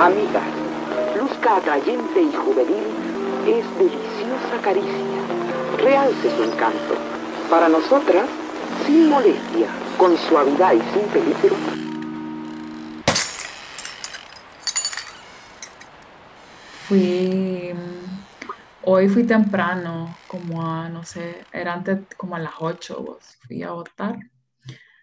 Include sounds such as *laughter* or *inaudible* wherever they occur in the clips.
Amigas, luzca atrayente y juvenil es deliciosa caricia. Realce su encanto. Para nosotras, sin molestia, con suavidad y sin peligro. Fui, hoy fui temprano, como a, no sé, era antes como a las 8, vos, fui a votar,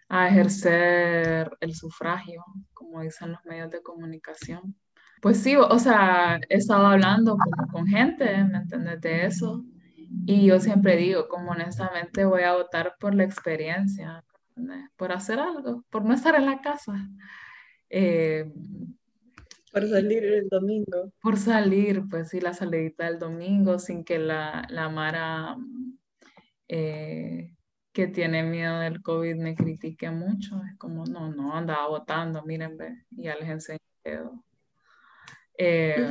a ejercer el sufragio, como dicen los medios de comunicación. Pues sí, o sea, he estado hablando como con gente, ¿me entiendes? De eso. Y yo siempre digo, como honestamente voy a votar por la experiencia, por hacer algo, por no estar en la casa. Eh, por salir el domingo. Por salir, pues sí, la salidita del domingo sin que la, la Mara eh, que tiene miedo del COVID me critique mucho. Es como, no, no, andaba votando, miren, ve, y ya les enseñé eh,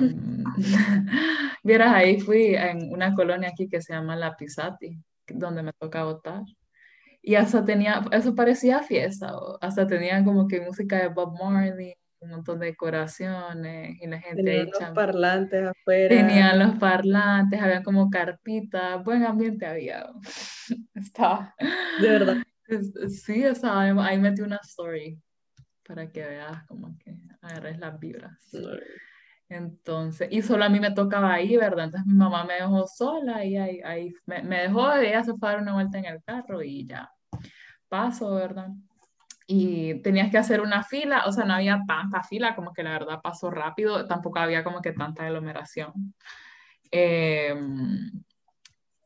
*laughs* vieras, ahí fui en una colonia aquí que se llama La Pisati, donde me toca votar. Y hasta tenía, eso parecía fiesta, hasta tenía como que música de Bob Marley, un montón de decoraciones y la gente Tenían los parlantes afuera. Tenían los parlantes, había como carpitas, buen ambiente había. *laughs* Estaba. De verdad. *laughs* Sí, estaba, ahí metí una story para que veas como que agarres las vibras. Entonces, y solo a mí me tocaba ahí, ¿verdad? Entonces mi mamá me dejó sola y ahí, ahí me, me, dejó, ella se fue a dar una vuelta en el carro y ya paso, ¿verdad? Y tenías que hacer una fila, o sea, no había tanta fila, como que la verdad pasó rápido, tampoco había como que tanta aglomeración. Em,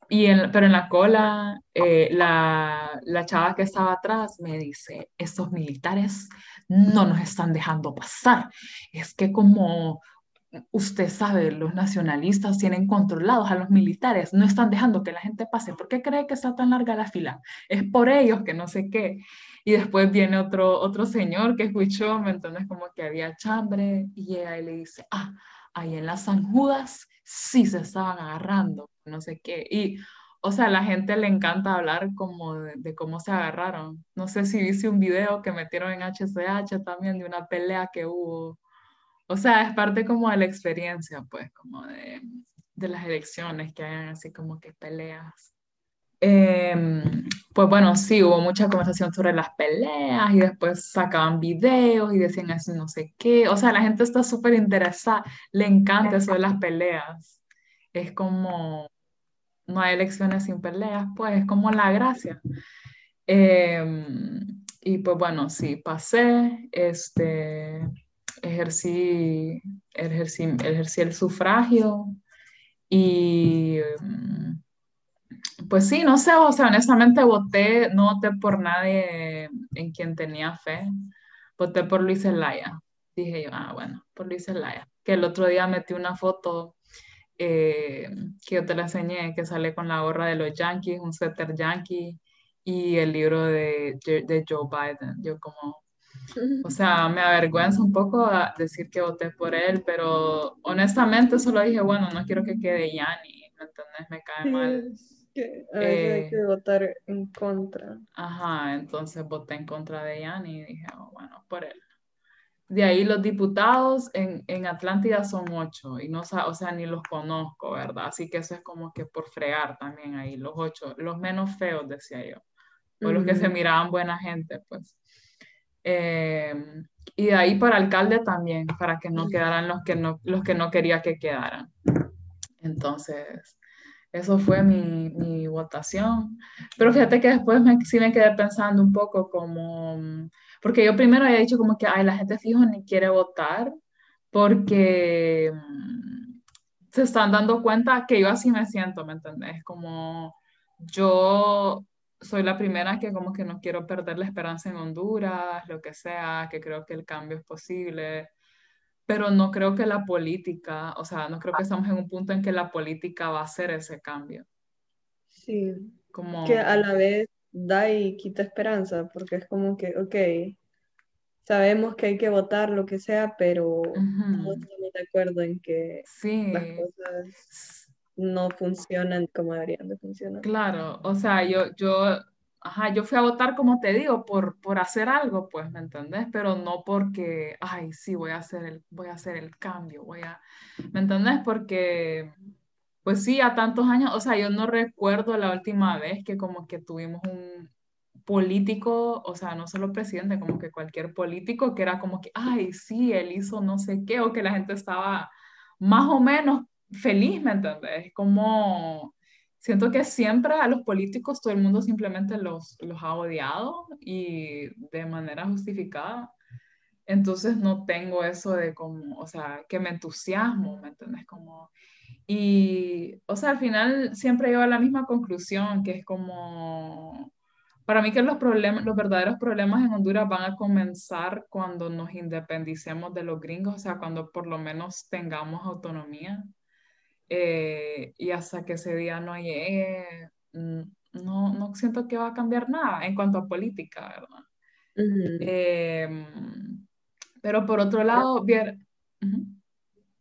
y pero en la cola, eh, la, la chava que estaba atrás me dice, estos militares no nos están dejando pasar. Es que como usted sabe, los nacionalistas tienen controlados a los militares, no están dejando que la gente pase. ¿Por qué cree que está tan larga la fila? Es por ellos que no sé qué. Y después viene otro, otro señor que escuchó, ¿me entiendes? Como que había chambre y llega y le dice, ah, ahí en las San Judas sí se estaban agarrando, no sé qué. Y, o sea, a la gente le encanta hablar como de, de cómo se agarraron. No sé si viste un video que metieron en HCH también de una pelea que hubo o sea, es parte como de la experiencia, pues, como de, de las elecciones, que hayan así como que peleas. Em, pues bueno, sí, hubo mucha conversación sobre las peleas y después sacaban videos y decían así no sé qué. O sea, la gente está súper interesada, le encanta eso de las peleas. Es como, no hay elecciones sin peleas, pues es como la gracia. Em, y pues bueno, sí, pasé, este, ejercí, ejercí, ejercí el sufragio y pues sí, no sé, o sea, honestamente voté, no voté por nadie en quien tenía fe, voté por Luis Elaya. Dije yo, ah, bueno, por Luis Elaya. Que el otro día metí una foto eh, que yo te la enseñé, que sale con la gorra de los Yankees, un suéter yankee y el libro de, de Joe Biden. Yo como, o sea, me avergüenza un poco decir que voté por él, pero honestamente solo dije, bueno, no quiero que quede Yanni, ¿me entendés? Me cae mal. Que a veces hay eh, que votar en contra. Ajá, entonces voté en contra de Yanni y dije, oh, bueno, por él. De ahí los diputados en, en Atlántida son ocho y no, o sea, ni los conozco, ¿verdad? Así que eso es como que por fregar también ahí, los ocho, los menos feos, decía yo, o los que se miraban buena gente, pues. Eh, y de ahí para alcalde también, para que no quedaran los que no, los que no quería que quedaran. Entonces, eso fue mi, mi votación. Pero fíjate que después me, sí me quedé pensando un poco como, porque yo primero había dicho como que, ay, la gente fijo ni quiere votar porque mm, se están dando cuenta que yo así me siento, ¿me entendés? Como yo soy la primera que como que no quiero perder la esperanza en Honduras, lo que sea, que creo que el cambio es posible, pero no creo que la política, o sea, no creo que estamos en un punto en que la política va a hacer ese cambio. Sí. Como... Que a la vez da y quita esperanza, porque es como que, ok, sabemos que hay que votar lo que sea, pero no estamos de acuerdo en que sí. las cosas no funcionan como deberían de funcionar. Claro, o sea, yo, yo ajá, yo fui a votar, como te digo, por, por hacer algo, pues, ¿me entendés? Pero no porque, ay, sí, voy a hacer el, voy a hacer el cambio, voy a, ¿me entendés? Porque, pues sí, a tantos años, o sea, yo no recuerdo la última vez que como que tuvimos un político, o sea, no solo presidente, como que cualquier político que era como que, ay, sí, él hizo no sé qué, o que la gente estaba más o menos feliz, ¿me entendés? Como siento que siempre a los políticos todo el mundo simplemente los, los ha odiado y de manera justificada. Entonces no tengo eso de como, o sea, que me entusiasmo, ¿me entiendes? Como, y, o sea, al final siempre llego a la misma conclusión, que es como, para mí que los problemas, los verdaderos problemas en Honduras van a comenzar cuando nos independicemos de los gringos, o sea, cuando por lo menos tengamos autonomía. Eh, y hasta que ese día no llegue, mm, no, no siento que va a cambiar nada en cuanto a política, ¿verdad? Em, pero por otro lado, bien,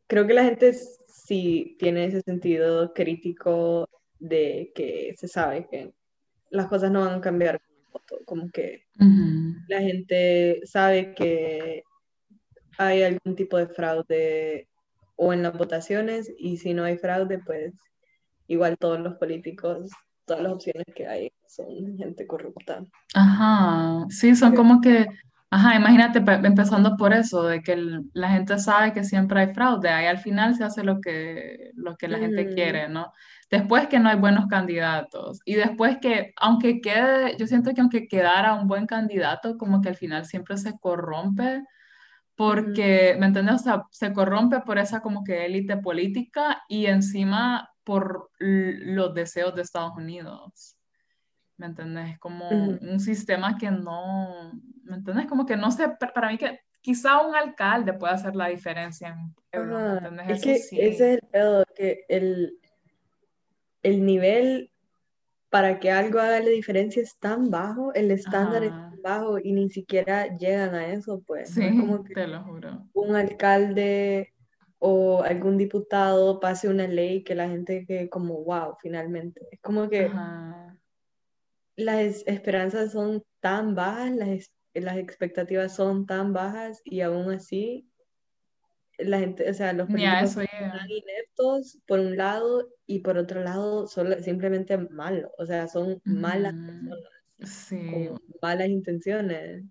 creo que la gente sí tiene ese sentido crítico de que se sabe que las cosas no van a cambiar como que la gente sabe que hay algún tipo de fraude o en las votaciones y si no hay fraude, pues igual todos los políticos, todas las opciones que hay son gente corrupta. Ajá, sí, son como que, ajá, imagínate empezando por eso, de que la gente sabe que siempre hay fraude, ahí al final se hace lo que, lo que la gente quiere, ¿no? Después que no hay buenos candidatos y después que, aunque quede, yo siento que aunque quedara un buen candidato, como que al final siempre se corrompe porque, ¿me entiendes? O sea, se corrompe por esa como que élite política y encima por los deseos de Estados Unidos. ¿Me entiendes? Como un sistema que no, ¿me entiendes? Como que no sé, para mí que quizá un alcalde puede hacer la diferencia en ¿me entiendes? Es que ese es el pedo, que el, el nivel para que algo haga la diferencia es tan bajo, el estándar es tan bajo y ni siquiera llegan a eso, pues. Sí, como que te lo juro. Un alcalde o algún diputado pase una ley que la gente que como, wow, finalmente. Es como que las esperanzas son tan bajas, las, las expectativas son tan bajas y aún así la gente, o sea, los políticos son ineptos por un lado y por otro lado son simplemente malos, o sea, son malas personas, con malas intenciones.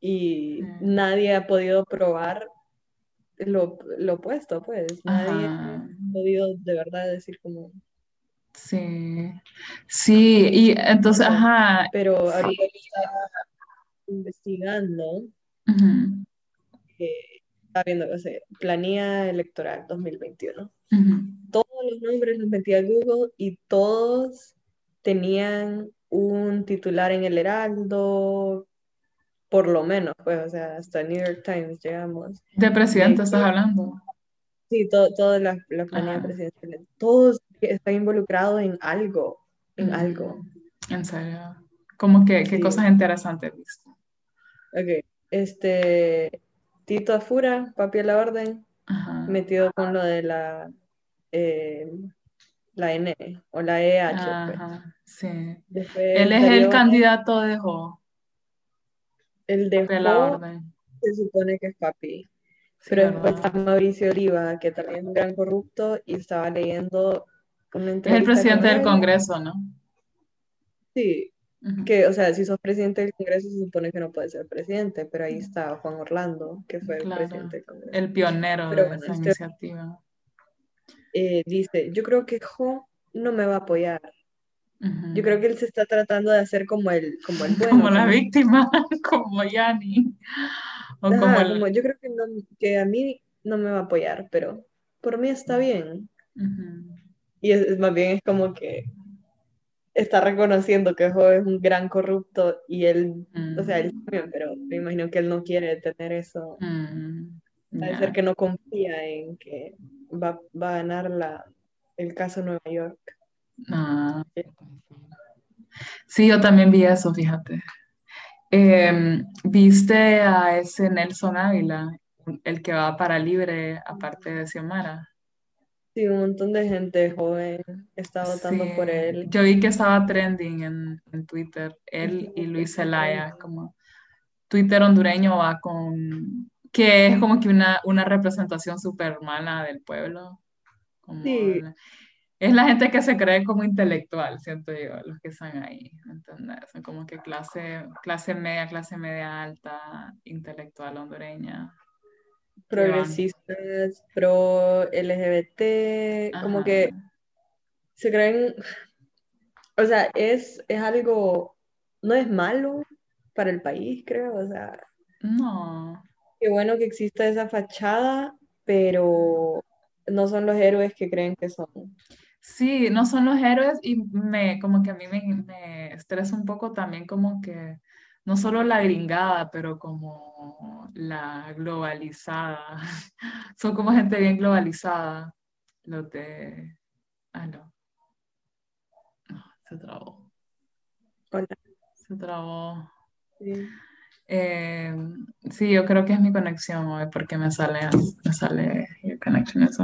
Y nadie ha podido probar lo, lo opuesto, pues. Nadie ha podido de verdad decir como... Sí, sí, y entonces, ajá. Pero ahorita está investigando está viendo, o sea, planilla electoral 2021. Todos los nombres los metí a Google y todos tenían un titular en el Heraldo, por lo menos, pues, o sea, hasta New York Times llegamos. ¿De presidente estás hablando? Sí, todas las la planillas presidenciales. Todos están involucrados en algo, en algo. En serio. ¿Cómo que, qué cosas interesantes viste? Ok, este, Tito Afura, papi a la orden, metido con lo de la, eh, la N o la EH. Pues. Ajá, sí. Él es el candidato de Jo. El de Jo se supone que es papi. pero después está Mauricio Oliva, que también es un gran corrupto, y estaba leyendo una entrevista. Es el presidente del Congreso, ¿no? Sí, que, o sea, si sos presidente del Congreso se supone que no puedes ser presidente, pero ahí está Juan Orlando, que fue el presidente del Congreso. El pionero de esa este iniciativa. Eh, dice, yo creo que Jo no me va a apoyar. Yo creo que él se está tratando de hacer como el, como el *laughs* Como la víctima, *laughs* como Yanni. como yo creo que, no, que a mí no me va a apoyar, pero por mí está bien. Y es, más bien es como que está reconociendo que Jo es un gran corrupto y él, o sea, él mm. también, pero me imagino que él no quiere tener eso. Mm. ser que no confía en que va, va a ganar la, el caso Nueva York. Ah. Sí, yo también vi eso, fíjate. Em, ¿Viste a ese Nelson Ávila, el que va para libre aparte de Xiomara? Sí, un montón de gente joven está votando por él. Yo vi que estaba trending en, en Twitter, él y Luis Zelaya, como Twitter hondureño va con, que es como que una, una representación súper mala del pueblo. sí. es la gente que se cree como intelectual, siento yo, los que están ahí, ¿entendés? Son como que clase, clase media, clase media alta, intelectual hondureña progresistas, pro LGBT, como que se creen, o sea, es, es algo, no es malo para el país, creo, o sea. No. Qué bueno que exista esa fachada, pero no son los héroes que creen que son. Sí, no son los héroes y me, como que a mí me, me estresa un poco también como que no solo la gringada, pero como la globalizada. *laughs* Son como gente bien globalizada. Los de... Ah, no. se trabó. Hola. Se trabó. Sí. Eh, sí, yo creo que es mi conexión hoy porque me sale, me sale your connection is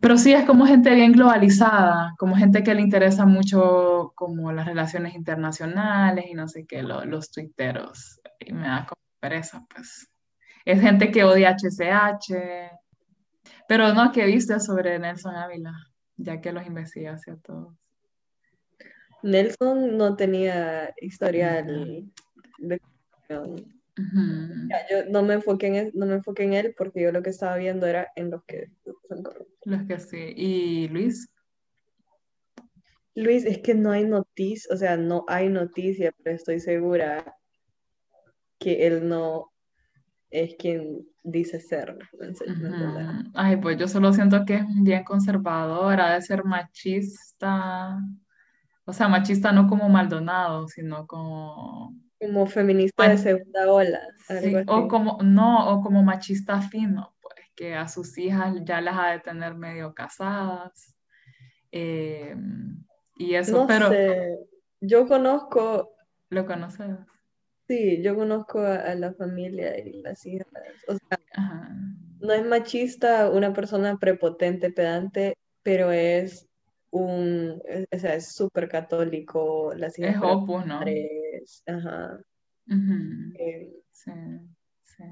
Pero sí, es como gente bien globalizada, como gente que le interesa mucho como las relaciones internacionales y no sé qué, los tuiteros. Y me da como pereza, pues. Es gente que odia HCH. Pero no, ¿qué viste sobre Nelson Ávila? Ya que los investiga hacia todos. Nelson no tenía historial yo no me enfoqué en él, no me enfoqué en él porque yo lo que estaba viendo era en los que son corruptos. Los que sí. ¿Y Luis? Luis, es que no hay noticia, o sea, no hay noticia, pero estoy segura que él no es quien dice ser. Ay, pues yo solo siento que es bien conservador, ha de ser machista. O sea, machista no como Maldonado, sino como como feminista de segunda ola. o como, no, o como machista fino, pues que a sus hijas ya las ha de tener medio casadas. Eh, y eso, no pero... Sé. Yo conozco... ¿Lo conoces? Sí, yo conozco a, la familia y las hijas. O sea, no es machista una persona prepotente, pedante, pero es un, o sea, es súper católico, las hijas es opus, ¿no? Ajá. Eh, sí, sí.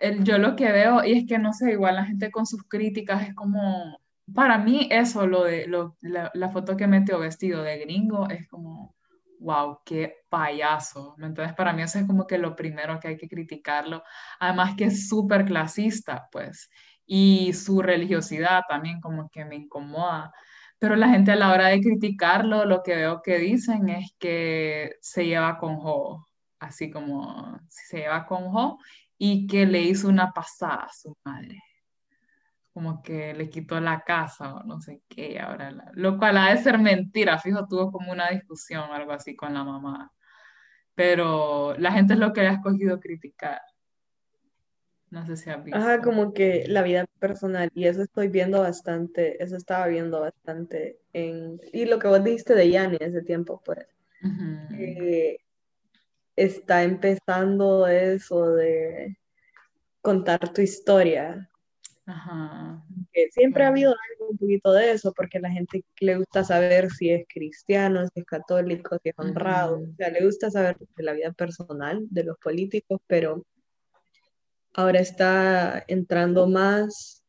Eh, yo lo que veo, y es que no sé, igual la gente con sus críticas es como, para mí eso, lo de lo, la, foto que metió vestido de gringo, es como, wow, qué payaso. Entonces, para mí eso es como que lo primero que hay que criticarlo. Además que es súper clasista, pues, y su religiosidad también como que me incomoda. Pero la gente a la hora de criticarlo, lo que veo que dicen es que se lleva con Jo, así como se lleva con Jo y que le hizo una pasada a su madre. Como que le quitó la casa o no sé qué, ahora lo cual ha de ser mentira, fijo, tuvo como una discusión o algo así con la mamá. Pero la gente es lo que ha escogido criticar. No sé si has visto. Ajá, como que la vida personal, y eso estoy viendo bastante, eso estaba viendo bastante en, y lo que vos dijiste de Yanni ese tiempo, pues, está empezando eso de contar tu historia. Ajá. Que siempre ha habido algo un poquito de eso, porque a la gente le gusta saber si es cristiano, si es católico, si es honrado, o sea, le gusta saber de la vida personal de los políticos, pero ahora está entrando más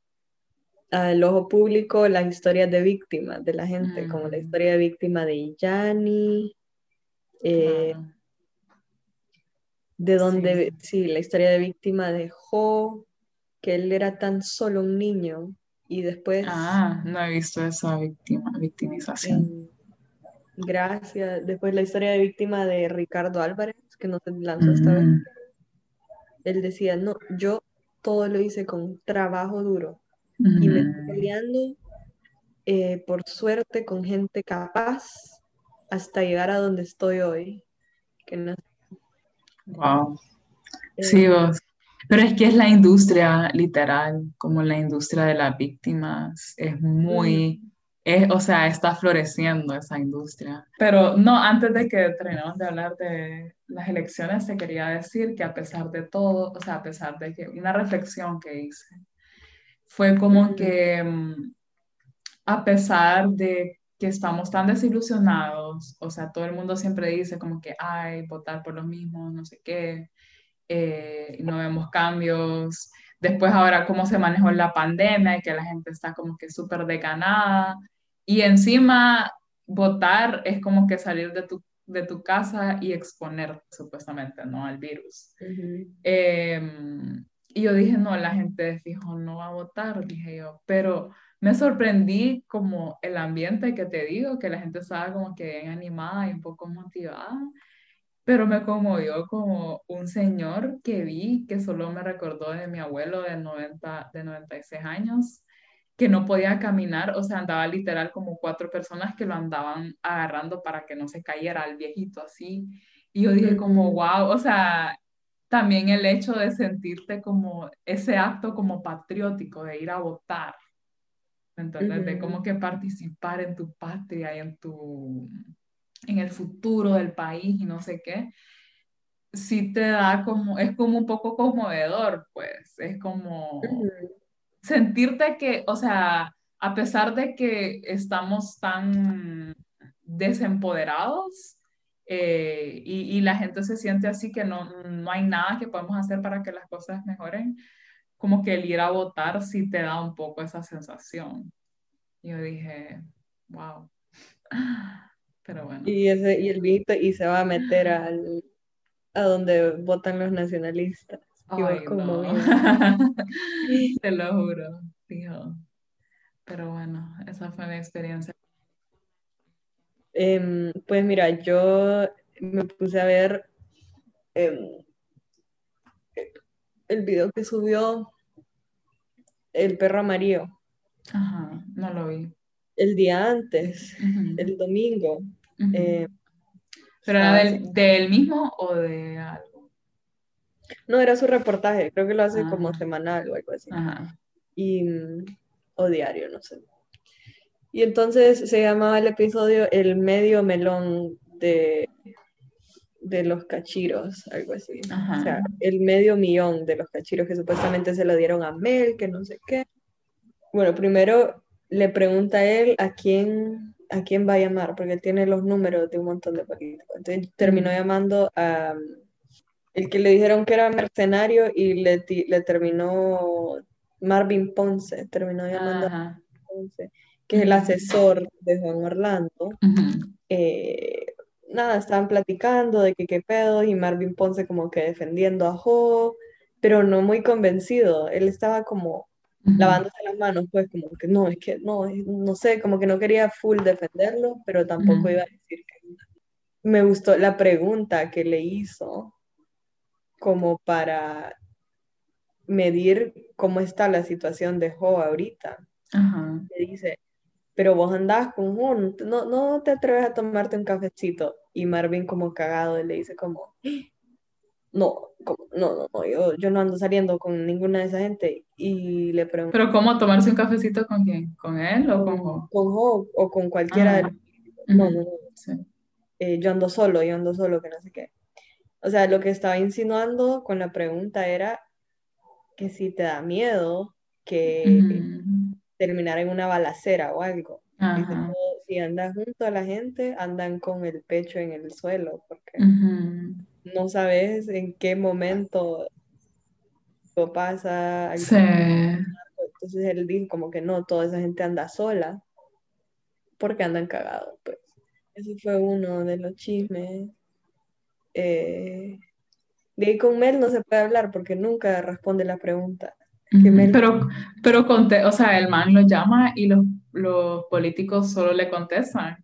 al ojo público las historias de víctimas de la gente, como la mm. historia de víctima de Yanni, eh, de donde, sí. la historia de víctima de Jo, que él era tan solo un niño y después... Ah, no he visto esa víctima, victimización. gracias. Después la historia de víctima de Ricardo Álvarez, que no se lanzó esta vez. Mm él decía, no, yo todo lo hice con trabajo duro y me estoy peleando eh, por suerte con gente capaz hasta llegar a donde estoy hoy. Que no... Wow. Eh, sí, vos. Pero es que es la industria literal, como la industria de las víctimas, es muy, o sea, está floreciendo esa industria. Pero no, antes de que terminemos de hablar de las elecciones, te quería decir que a pesar de todo, o sea, a pesar de que una reflexión que hice, fue como que mm, a pesar de que estamos tan desilusionados, o sea, todo el mundo siempre dice como que, ay, votar por lo mismo, no sé qué, eh, no vemos cambios. Después ahora cómo se manejó la pandemia y que la gente está como que súper decanada. Y encima votar es como que salir de tu, de tu casa y exponer supuestamente, ¿no? Al virus. Em, y yo dije, no, la gente de fijo no va a votar, dije yo, pero me sorprendí como el ambiente que te digo, que la gente estaba como que bien animada y un poco motivada pero me conmovió como un señor que vi que solo me recordó de mi abuelo de, 90, de 96 años, que no podía caminar, o sea, andaba literal como cuatro personas que lo andaban agarrando para que no se cayera el viejito así. Y yo dije como, wow, o sea, también el hecho de sentirte como ese acto como patriótico de ir a votar, entonces De como que participar en tu patria y en tu en el futuro del país y no sé qué, sí te da como, es como un poco conmovedor, pues, es como sentirte que, o sea, a pesar de que estamos tan desempoderados eh, y, y, la gente se siente así que no, no hay nada que podemos hacer para que las cosas mejoren, como que el ir a votar sí te da un poco esa sensación. Yo dije, wow. *laughs* Pero bueno. Y, ese, y el viejito y se va a meter al, a donde votan los nacionalistas. Ay, como *laughs* *laughs* Te lo juro, fijo. Pero bueno, esa fue mi experiencia. Em, pues mira, yo me puse a ver em, el video que subió el perro amarillo. Ajá, no lo vi el día antes, el domingo. Eh, ¿Pero era del, mismo o de algo? No, era su reportaje, creo que lo hace como ah. semanal o algo así. Y, o diario, no sé. Y entonces se llamaba el episodio El medio melón de, de los cachiros, algo así. O sea, el medio millón de los cachiros que supuestamente se lo dieron a Mel, que no sé qué. Bueno, primero le pregunta a él a quién, a quién va a llamar, porque él tiene los números de un montón de políticos. Entonces terminó llamando a el que le dijeron que era mercenario y le, le terminó Marvin Ponce, terminó llamando a Ponce, que es el asesor de Juan Orlando. Eh, nada, estaban platicando de que qué pedo y Marvin Ponce como que defendiendo a Jo, pero no muy convencido. Él estaba como lavándose las manos, pues como que no, es que no, no sé, como que no quería full defenderlo, pero tampoco iba a decir que me gustó la pregunta que le hizo como para medir cómo está la situación de Jo ahorita. Le dice, pero vos andás con Jo, no, no te atreves a tomarte un cafecito. Y Marvin como cagado le dice como, no, no, no, yo, yo, no ando saliendo con ninguna de esa gente. Y le pregunto. ¿Pero cómo tomarse un cafecito con quién? ¿Con él o con Jo? Con Jo o con cualquiera de los. No, no, no. Eh, yo ando solo, yo ando solo, que no sé qué. O sea, lo que estaba insinuando con la pregunta era que si te da miedo que terminar en una balacera o algo. si andas junto a la gente, andan con el pecho en el suelo, porque no sabes en qué momento lo pasa. Sí. Entonces él dijo como que no, toda esa gente anda sola porque andan cagados, pues. Ese fue uno de los chismes. Eh, de con Mel no se puede hablar porque nunca responde la pregunta. Pero, pero o sea, el man lo llama y los, los políticos solo le contestan.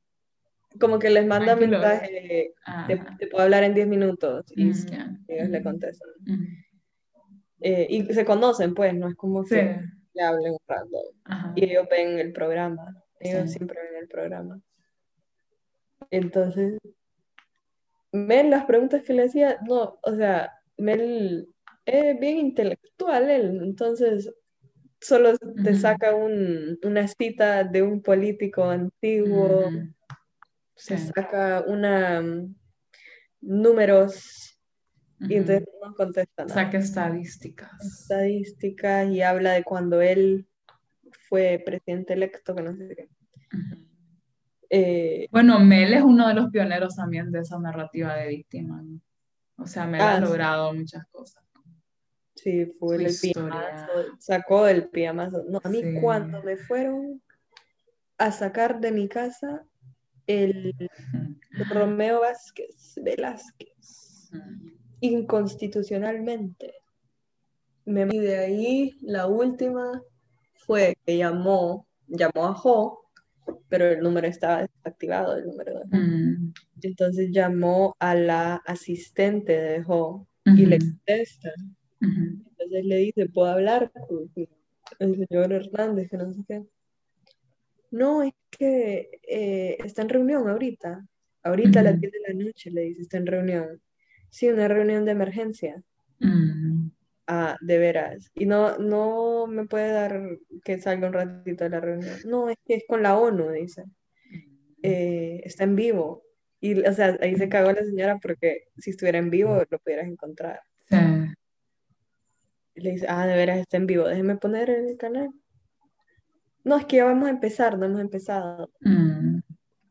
Como que les manda mensaje, te, puedo hablar en 10 minutos y mm, ellos le contestan. Eh, y se conocen, pues, no es como que le hablen un rato. Y ellos ven el programa, ellos siempre ven el programa. Entonces, Mel, las preguntas que le hacía, no, o sea, Mel es bien intelectual, él, entonces solo te saca un, una cita de un político antiguo se saca una números y entonces no contesta nada. Saca estadísticas. Estadísticas y habla de cuando él fue presidente electo, que no sé qué. Eh, bueno, Mel es uno de los pioneros también de esa narrativa de víctima. O sea, Mel ha ah, logrado muchas cosas. Sí, fue el pijamazo, sacó el pijamazo. No, a mí cuando me fueron a sacar de mi casa el *laughs* Romeo Vázquez Velázquez, inconstitucionalmente. Me y de ahí la última fue que llamó, llamó a Jo, pero el número estaba desactivado, el número de mm. Entonces llamó a la asistente de Jo y le contesta. Entonces le dice, ¿puedo hablar con el señor Hernández? Que no sé qué. No, es que eh, está en reunión ahorita. Ahorita a las 10 de la noche le dice, está en reunión. Sí, una reunión de emergencia. Ah, de veras. Y no, no me puede dar que salga un ratito de la reunión. No, es que es con la ONU, dice. Eh, está en vivo. Y, o sea, ahí se cagó la señora porque si estuviera en vivo lo pudieras encontrar. Sí. le dice, ah, de veras está en vivo, déjeme poner el canal. No, es que ya vamos a empezar, no hemos empezado. Mm.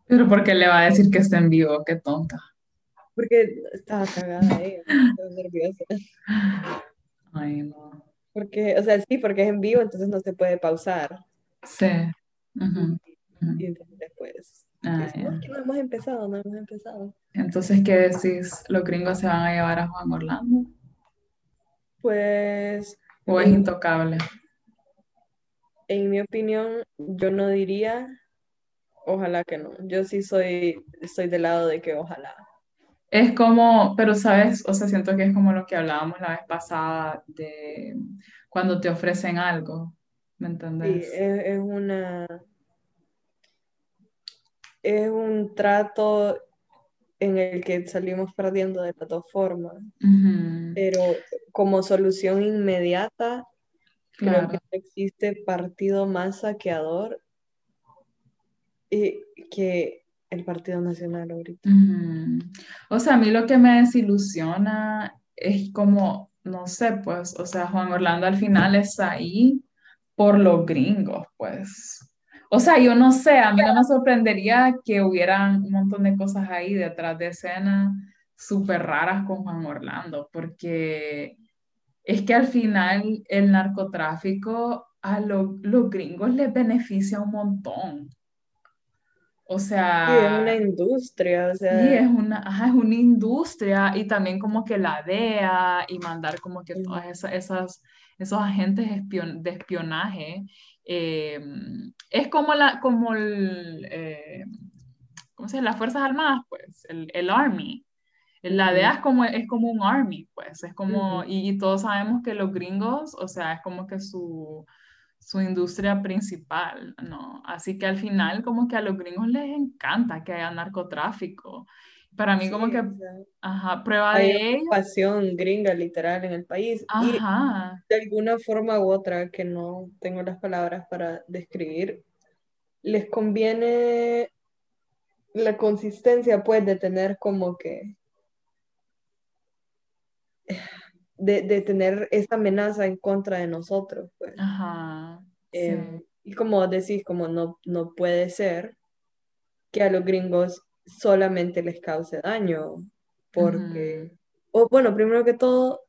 Pero ¿por qué le va a decir que está en vivo? Qué tonta. Porque estaba cagada ahí, estaba nerviosa. *laughs* Ay, no. Porque, o sea, sí, porque es en vivo, entonces no se puede pausar. Sí. Y entonces después. Ah, es, que no hemos empezado, no hemos empezado. Entonces, ¿qué decís? ¿Los gringos se van a llevar a Juan Orlando? Pues. ¿O es intocable? En mi opinión, yo no diría, ojalá que no. Yo sí soy, estoy del lado de que ojalá. Es como, pero sabes, o sea, siento que es como lo que hablábamos la vez pasada de cuando te ofrecen algo, ¿me entiendes? Sí, es, una, es un trato en el que salimos perdiendo de las dos formas, pero como solución inmediata, creo que existe partido más saqueador y que el Partido Nacional ahorita. O sea, a mí lo que me desilusiona es como, no sé, pues, o sea, Juan Orlando al final está ahí por los gringos, pues. O sea, yo no sé, a mí no me sorprendería que hubieran un montón de cosas ahí detrás de escena súper raras con Juan Orlando, porque es que al final el narcotráfico a los gringos les beneficia un montón. O sea... Sí, es una industria, o sea... Sí, es una, es una industria y también como que la DEA y mandar como que todas esas, esas esos agentes de espionaje. Eh, es como la, como el, eh, ¿cómo se llama? Las Fuerzas Armadas, pues, el, el Army. La DEA es como, es como un Army, pues, es como, y todos sabemos que los gringos, o sea, es como que su su industria principal, ¿no? Así que al final como que a los gringos les encanta que haya narcotráfico. Para mí como que, ajá, prueba de ello. pasión gringa literal en el país. Ajá. Y de alguna forma u otra, que no tengo las palabras para describir, les conviene la consistencia, pues, de tener como que de, tener esta amenaza en contra de nosotros. Pues. Ajá. Em, y como decís, como no, no puede ser que a los gringos solamente les cause daño, porque, o bueno, primero que todo,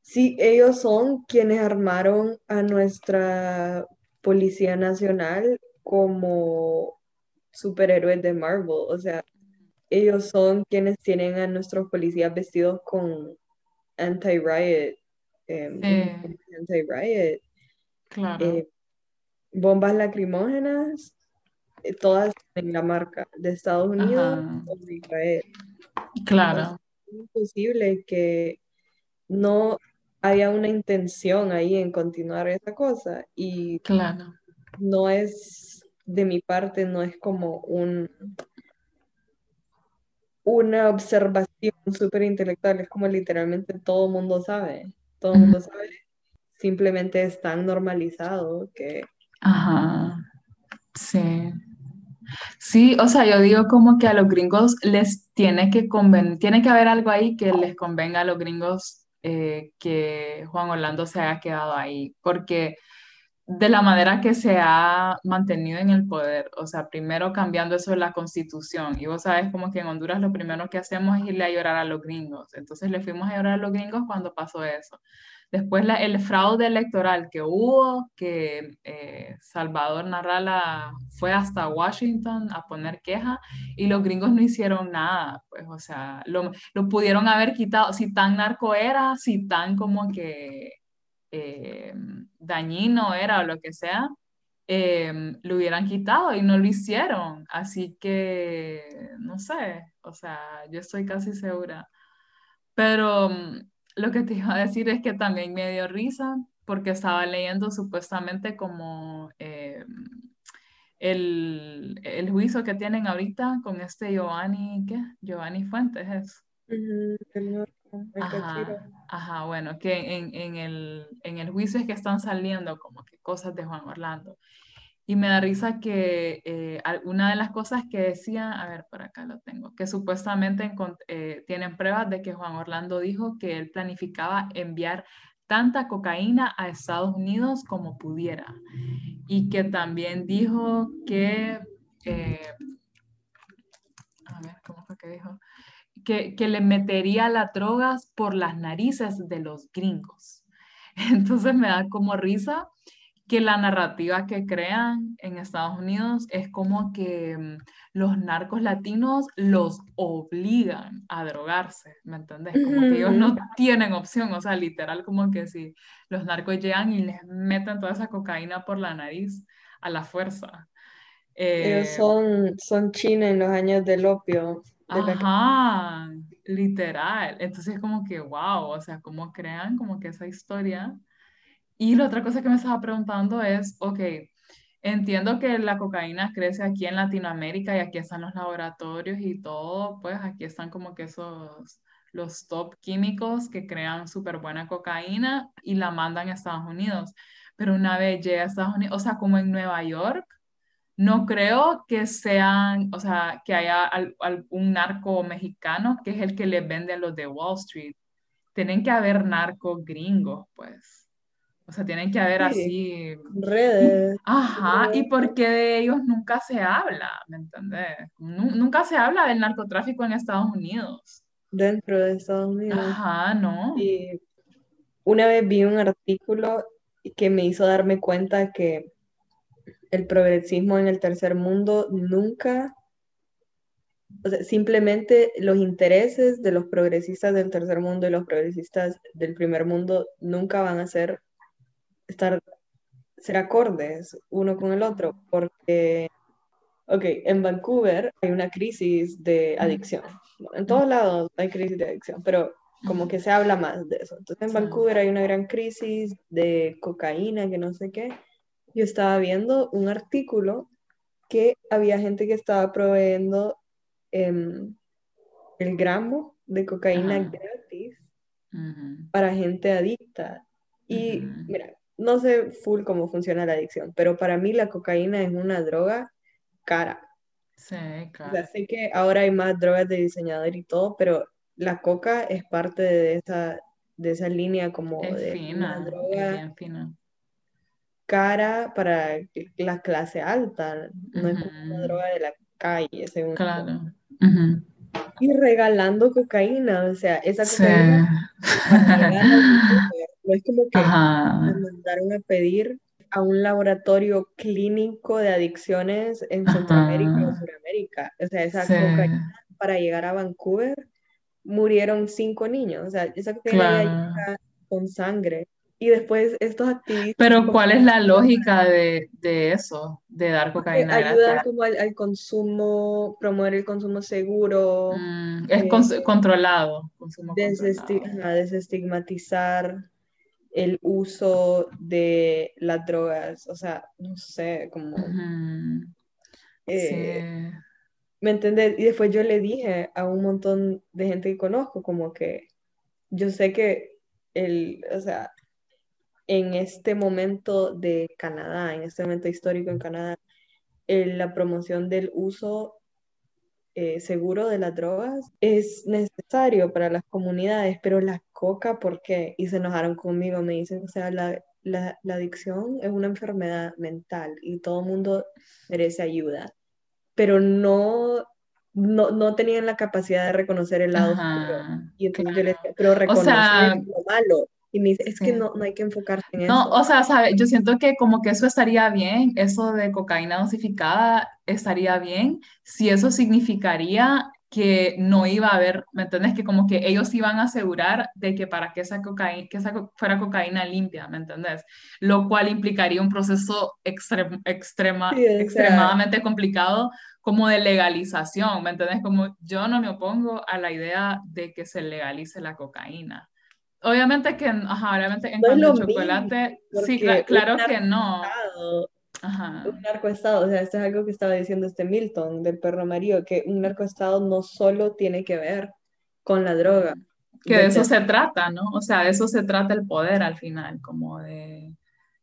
sí, ellos son quienes armaron a nuestra Policía Nacional como superhéroes de Marvel, o sea, ellos son quienes tienen a nuestros policías vestidos con anti-riot, em, anti-riot, eh, bombas lacrimógenas, eh, todas en la marca de Estados Unidos o de Israel. Claro. es imposible que no haya una intención ahí en continuar esa cosa y claro. no es de mi parte, no es como un una observación súper intelectual, es como literalmente todo el mundo sabe, todo mundo sabe, simplemente es tan normalizado que... Ajá, sí. Sí, o sea, yo digo como que a los gringos les tiene que convenir, tiene que haber algo ahí que les convenga a los gringos eh, que Juan Orlando se haya quedado ahí, porque de la manera que se ha mantenido en el poder. O sea, primero cambiando eso de la constitución. Y vos sabes como que en Honduras lo primero que hacemos es irle a llorar a los gringos. Entonces le fuimos a llorar a los gringos cuando pasó eso. Después el fraude electoral que hubo, que eh, Salvador Narrala fue hasta Washington a poner queja y los gringos no hicieron nada, pues, o sea, lo, lo pudieron haber quitado, si tan narco era, si tan como que eh, dañino era o lo que sea, eh, lo hubieran quitado y no lo hicieron. Así que, no sé, o sea, yo estoy casi segura. Pero mm, lo que te *laughs* iba a decir es que también me dio risa porque estaba leyendo supuestamente como el, el, juicio que tienen ahorita con este Giovanni, ¿qué? Giovanni Fuentes es. Ajá, ajá, bueno, que en, en, el, en el juicio es que están saliendo como que cosas de Juan Orlando. Y me da risa que eh, una de las cosas que decía, a ver, por acá lo tengo, que supuestamente eh, tienen pruebas de que Juan Orlando dijo que él planificaba enviar tanta cocaína a Estados Unidos como pudiera. Y que también dijo que, eh, a ver, ¿cómo fue que dijo? Que, que le metería las drogas por las narices de los gringos. *laughs* Entonces me da como risa que la narrativa que crean en Estados Unidos es como que mm, los narcos latinos los obligan a drogarse, ¿me entendés? Como que ellos no tienen opción, o sea, literal como que si los narcos llegan y les meten toda esa cocaína por la nariz a la fuerza. ellos eh, son, son China en los años del opio. Ajá, literal. Entonces como que, wow, o sea, como crean como que esa historia y la otra cosa que me estaba preguntando es, ok, entiendo que la cocaína crece aquí en Latinoamérica y aquí están los laboratorios y todo, pues aquí están como que esos, los top químicos que crean súper buena cocaína y la mandan a Estados Unidos. Pero una vez llega a Estados Unidos, o sea, como en Nueva York, no creo que sean, o sea, que haya algún narco mexicano que es el que les vende a los de Wall Street. Tienen que haber narcos gringos, pues. O sea, tienen que haber así redes. Ajá, y por qué de ellos nunca se habla, ¿me entendés? Nunca se habla del narcotráfico en Estados Unidos. Dentro de Estados Unidos. Ajá, no. Y una vez vi un artículo que me hizo darme cuenta que el progresismo en el tercer mundo nunca, o sea, simplemente los intereses de los progresistas del tercer mundo y los progresistas del primer mundo nunca van a ser estar, ser acordes uno con el otro, porque, ok, en Vancouver hay una crisis de adicción. En todos lados hay crisis de adicción, pero como que se habla más de eso. Entonces en Vancouver hay una gran crisis de cocaína, que no sé qué. Yo estaba viendo un artículo que había gente que estaba proveyendo em, el gramo de cocaína gratis para gente adicta. Y mira, no sé full cómo funciona la adicción, pero para mí la cocaína es una droga cara. Sí, claro. sé que ahora hay más drogas de diseñador y todo, pero la coca es parte de esa, de esa línea como de fina, una droga fina. Cara para la clase alta, no es como una droga de la calle, según Claro. Y regalando cocaína, o sea, esa cocaína *laughs* no es como que me mandaron a pedir a un laboratorio clínico de adicciones en Centroamérica o Sudamérica. O sea, esa cocaína para llegar a Vancouver murieron cinco niños. O sea, esa cocaína llega con sangre. Y después estos activistas... Pero ¿cuál es la lógica de, de eso, de dar cocaína? Ayudan como al, consumo, promover el consumo seguro. Mm, es eh, controlado. Consumo desestigmatizar el uso de las drogas, o sea, no sé, como... Eh, ¿Me entendés? Y después yo le dije a un montón de gente que conozco, como que yo sé que el, o sea, en este momento de Canadá, en este momento histórico en Canadá, la promoción del uso eh, seguro de las drogas es necesario para las comunidades, pero la coca, ¿por qué? Y se enojaron conmigo, me dicen, o sea, la, la, la adicción es una enfermedad mental y todo el mundo merece ayuda, pero no no, no tenían la capacidad de reconocer el lado oscuro. Y entonces yo le decía, pero reconocer lo malo. Y me dice, es que no, no, hay que enfocarse en eso. No, o sea, ¿sabe? yo siento que como que eso estaría bien, eso de cocaína dosificada estaría bien, si eso significaría que no iba a haber, ¿me entiendes? Que como que ellos iban a asegurar de que para que esa cocaína, que esa fuera cocaína limpia, ¿me entendés? Lo cual implicaría un proceso extrema, extremadamente complicado como de legalización, ¿me entendés? Como yo no me opongo a la idea de que se legalice la cocaína. Obviamente que, ajá, obviamente en cuanto al chocolate, sí, claro que no. Un narcoestado, o sea, esto es algo que estaba diciendo este Milton del perro amarillo, que un narcoestado no solo tiene que ver con la droga. Que de eso se trata, ¿no? O sea, de eso se trata el poder al final, como de...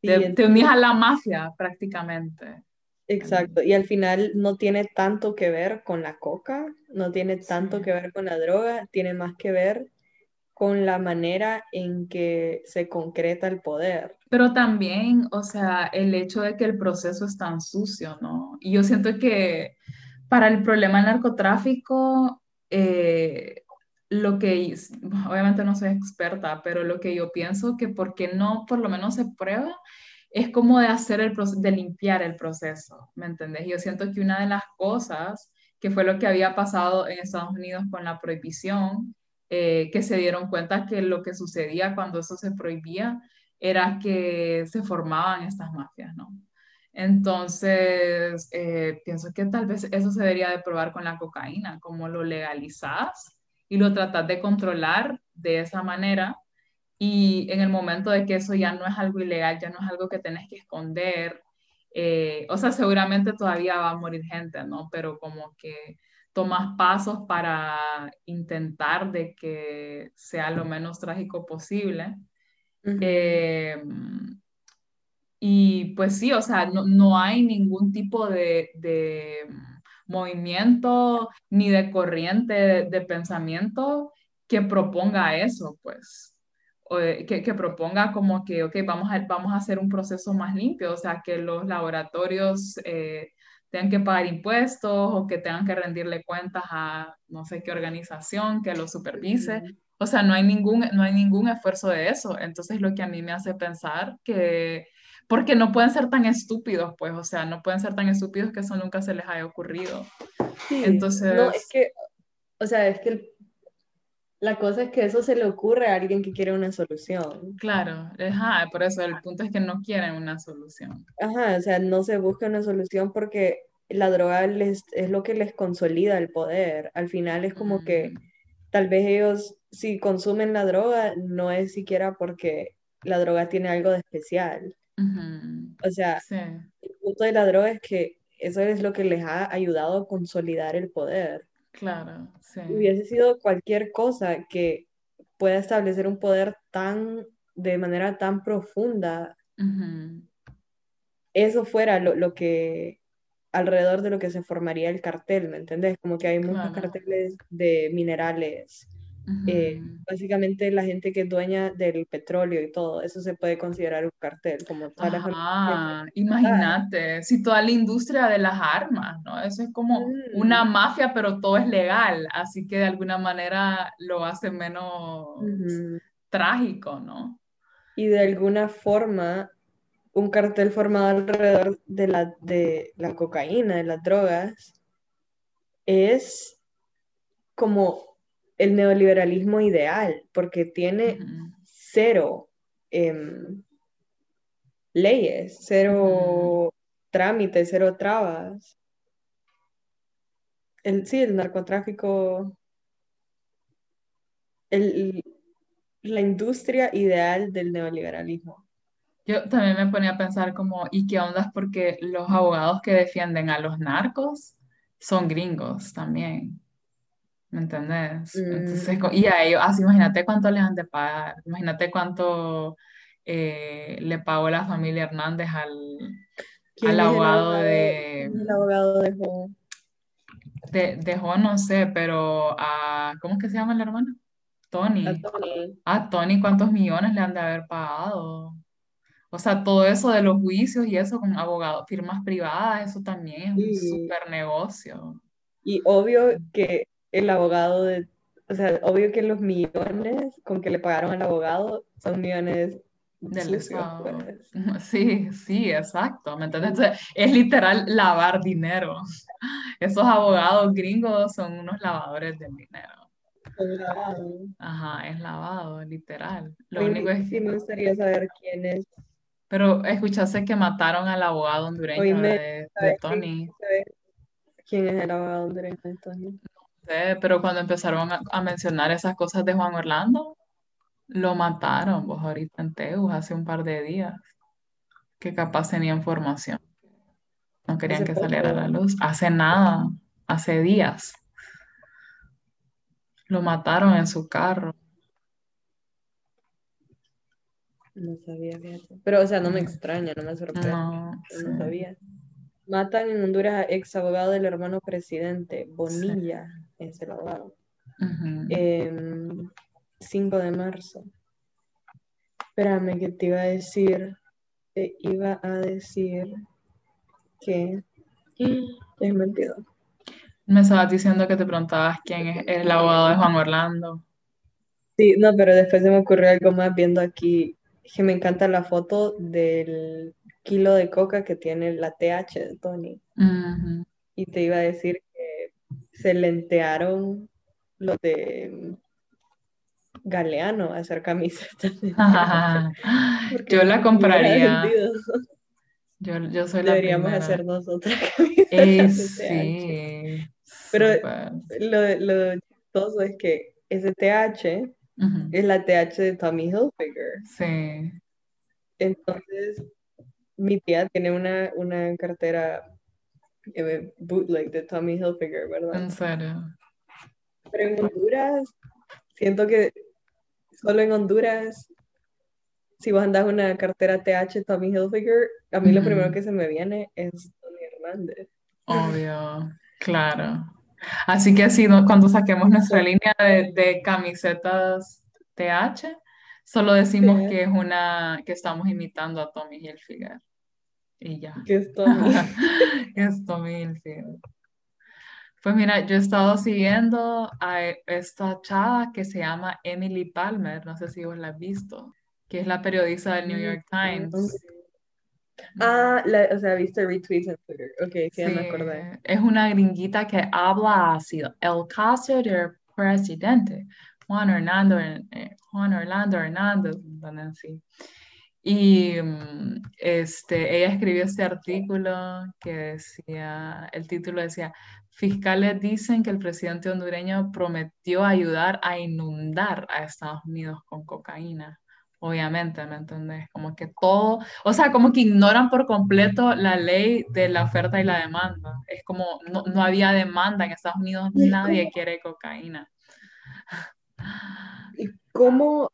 te unís a la mafia prácticamente. Exacto, y al final no tiene tanto que ver con la coca, no tiene tanto que ver con la droga, tiene más que ver con la manera en que se concreta el poder. Pero también, o sea, el hecho de que el proceso es tan sucio, ¿no? Y yo siento que para el problema del narcotráfico, eh, lo que, obviamente no soy experta, pero lo que yo pienso que porque no por lo menos se prueba, es como de hacer el proceso, de limpiar el proceso, ¿me entendés? Yo siento que una de las cosas que fue lo que había pasado en Estados Unidos con la prohibición, eh, que se dieron cuenta que lo que sucedía cuando eso se prohibía era que se formaban estas mafias, ¿no? Entonces, eh, pienso que tal vez eso se debería de probar con la cocaína, como lo legalizas y lo tratas de controlar de esa manera y en el momento de que eso ya no es algo ilegal, ya no es algo que tenés que esconder, eh, o sea, seguramente todavía va a morir gente, ¿no? Pero como que tomas pasos para intentar de que sea lo menos trágico posible. Eh, y pues sí, o sea, no, no hay ningún tipo de, de, movimiento ni de corriente de, pensamiento que proponga eso, pues. Que, que, proponga como que, ok, vamos a, vamos a hacer un proceso más limpio, o sea, que los laboratorios eh, tengan que pagar impuestos o que tengan que rendirle cuentas a no sé qué organización que lo supervise. O sea, no hay ningún, no hay ningún esfuerzo de eso. Entonces, lo que a mí me hace pensar que, porque no pueden ser tan estúpidos, pues, o sea, no pueden ser tan estúpidos que eso nunca se les haya ocurrido. Sí, Entonces... No, es que, o sea, es que la cosa es que eso se le ocurre a alguien que quiere una solución. Claro, ajá, por eso el punto es que no quieren una solución. Ajá, o sea, no se busca una solución porque la droga les, es lo que les consolida el poder. Al final es como que mm. tal vez ellos, si consumen la droga, no es siquiera porque la droga tiene algo de especial. O sea, el punto de la droga es que eso es lo que les ha ayudado a consolidar el poder. Claro, sí. Hubiese sido cualquier cosa que pueda establecer un poder tan, de manera tan profunda, eso fuera lo, lo, que, alrededor de lo que se formaría el cartel, ¿me entendés? Como que hay muchos carteles de minerales, eh, básicamente la gente que es dueña del petróleo y todo, eso se puede considerar un cartel, como Ah, imagínate, si toda la industria de las armas, ¿no? Eso es como una mm. mafia, pero todo es legal, así que de alguna manera lo hace menos trágico, ¿no? Y de alguna forma, un cartel formado alrededor de la, de la cocaína, de las drogas, es como el neoliberalismo ideal, porque tiene cero em, leyes, cero trámites, cero trabas. El, sí, el narcotráfico, la industria ideal del neoliberalismo. Yo también me ponía a pensar como, ¿y qué onda? Porque los abogados que defienden a los narcos son gringos también. ¿Me entendés? Entonces, mm. y a ellos, así imagínate cuánto les han de pagar, imagínate cuánto eh, le pagó la familia Hernández al, al abogado, de... El abogado de Jo. De, de no sé, pero a... ¿Cómo es que se llama el hermano? Tony. A Tony. A Tony, ¿cuántos millones le han de haber pagado? O sea, todo eso de los juicios y eso con abogados, firmas privadas, eso también es un súper negocio. Y obvio que el abogado de, o sea, obvio que los millones con que le pagaron al abogado son millones del Estado. Pues. *laughs* Sí, sí, exacto. ¿Me entiendes? es literal lavar dinero. Esos abogados gringos son unos lavadores de dinero. Ajá, es lavado, literal. Lo único es Sí, me gustaría saber quién es. Pero escuchaste que mataron al abogado hondureño de, Tony. ¿Quién es el abogado hondureño de Tony? No sé, pero cuando empezaron a, mencionar esas cosas de Juan Orlando, lo mataron, pues ahorita en Teus, hace un par de días, que capaz tenía información. No querían que saliera a la luz. Hace nada, hace días. Lo mataron en su carro. No sabía, eso. Pero, o sea, no me extraña, no me sorprende. No, sabía. Matan en Honduras a ex abogado del hermano presidente, Bonilla, es el abogado. 5 de marzo. Espérame, que te iba a decir, te iba a decir que es mentido. Me estabas diciendo que te preguntabas quién es el abogado de Juan Orlando. Sí, no, pero después se me ocurrió algo más viendo aquí, que me encanta la foto del kilo de coca que tiene la TH de Tony. Y te iba a decir se lentearon los de Galeano a hacer camisetas. *laughs* yo la compraría. Yo, yo soy Deberíamos hacer nosotras *laughs* camisetas. sí. Pero lo, lo chistoso es que ese TH es la TH de Tommy Hilfiger. Sí. Entonces, mi tía tiene una, una cartera eh, bootleg de Tommy Hilfiger, ¿verdad? En serio. Pero en Honduras, siento que solo en Honduras, si vos andás una cartera TH Tommy Hilfiger, a mí lo primero que se me viene es Tony Hernández. Obvio, claro. Así que así, cuando saquemos nuestra línea de, camisetas TH, solo decimos que es una, que estamos imitando a Tommy Hilfiger. Y ya. ¿Qué es Tommy? *laughs* es Tommy Hilfiger. Pues mira, yo he estado siguiendo a esta chava que se llama Emily Palmer, no sé si vos la has visto, que es la periodista del New mm, York Times. Ah, o sea, viste retweets en Twitter. Ok, sí, me acordé. Es una gringuita que habla así. El caso del presidente, Juan Orlando, eh, Juan Orlando Hernández, sí. Y mm, este, ella escribió este artículo que decía, el título decía, Fiscales dicen que el presidente hondureño prometió ayudar a inundar a Estados Unidos con cocaína. Obviamente, ¿me entiendes? Como que todo, o sea, como que ignoran por completo la ley de la oferta y la demanda. Es como, no, no había demanda en Estados Unidos, nadie quiere cocaína. ¿Y cómo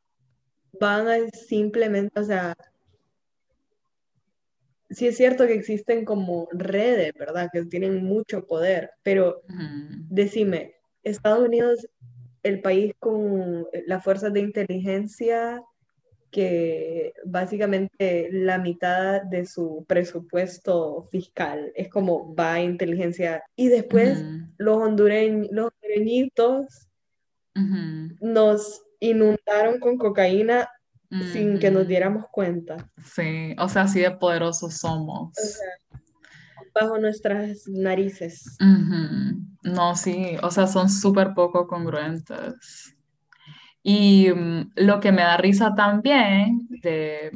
van a simplemente, o sea, sí es cierto que existen como redes, ¿verdad? Que tienen mucho poder, pero decime, Estados Unidos, el país con las fuerzas de inteligencia que básicamente la mitad de su presupuesto fiscal es como va a inteligencia y después los, hondureños, los hondureñitos nos inundaron con cocaína sin que nos diéramos cuenta. Sí, o sea, así de poderosos somos. bajo nuestras narices. No, sí, o sea, son súper poco congruentes. Y mm, lo que me da risa también de,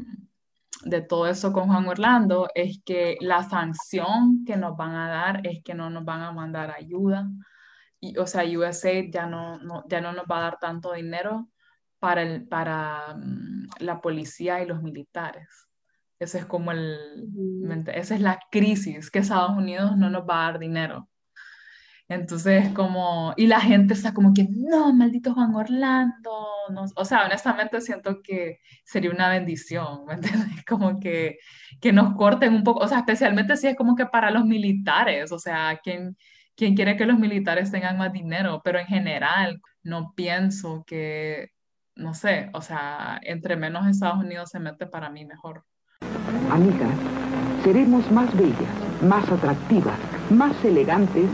de todo eso con Juan Orlando es que la sanción que nos van a dar es que no nos van a mandar ayuda. Y, o sea, USA ya no, no, ya no nos va a dar tanto dinero para, el, para mm, la policía y los militares. Ese es como el, esa es la crisis, que Estados Unidos no nos va a dar dinero. Entonces, como, y la gente está como que, no, maldito Juan Orlando. No, o sea, honestamente siento que sería una bendición, ¿me entiendes? *laughs* Como que, que nos corten un poco, o sea, especialmente si es como que para los militares, o sea, ¿quién, quién quiere que los militares tengan más dinero? Pero en general, no pienso que no sé, o sea, entre menos Estados Unidos se mete para mí mejor. Amigas, seremos más bellas, más atractivas, más elegantes